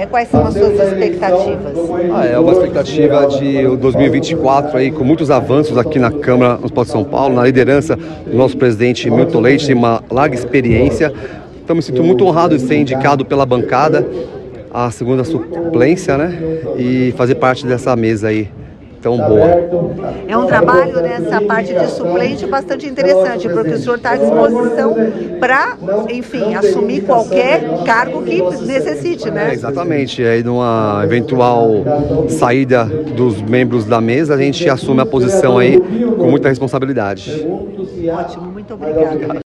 É, quais são as suas expectativas? Ah, é uma expectativa de 2024 aí, com muitos avanços aqui na Câmara Municipal de São Paulo, na liderança do nosso presidente Milton Leite, tem uma larga experiência. Então me sinto muito honrado de ser indicado pela bancada a segunda suplência, né? E fazer parte dessa mesa aí tão boa. É um trabalho nessa parte de suplente bastante interessante, porque o senhor está à disposição para, enfim, assumir qualquer cargo que necessite, né? É, exatamente. Aí numa eventual saída dos membros da mesa, a gente assume a posição aí com muita responsabilidade. Ótimo, muito obrigada.